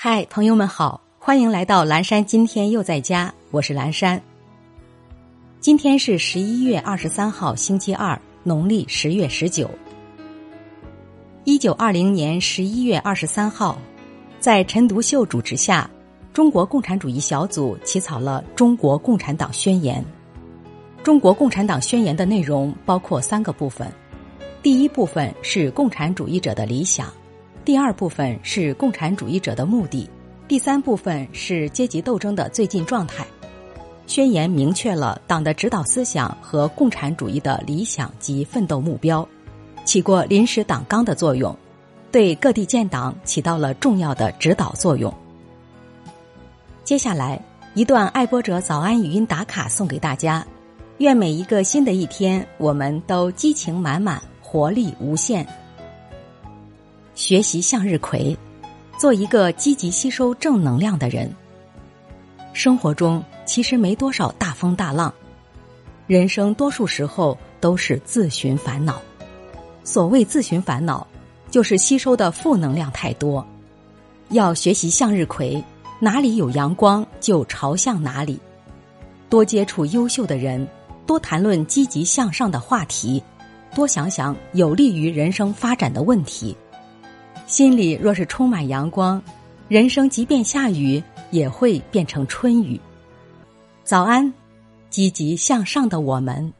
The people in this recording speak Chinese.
嗨，朋友们好，欢迎来到蓝山。今天又在家，我是蓝山。今天是十一月二十三号，星期二，农历十月十九。一九二零年十一月二十三号，在陈独秀主持下，中国共产主义小组起草了《中国共产党宣言》。中国共产党宣言的内容包括三个部分：第一部分是共产主义者的理想。第二部分是共产主义者的目的，第三部分是阶级斗争的最近状态。宣言明确了党的指导思想和共产主义的理想及奋斗目标，起过临时党纲的作用，对各地建党起到了重要的指导作用。接下来一段爱播者早安语音打卡送给大家，愿每一个新的一天，我们都激情满满，活力无限。学习向日葵，做一个积极吸收正能量的人。生活中其实没多少大风大浪，人生多数时候都是自寻烦恼。所谓自寻烦恼，就是吸收的负能量太多。要学习向日葵，哪里有阳光就朝向哪里。多接触优秀的人，多谈论积极向上的话题，多想想有利于人生发展的问题。心里若是充满阳光，人生即便下雨也会变成春雨。早安，积极向上的我们。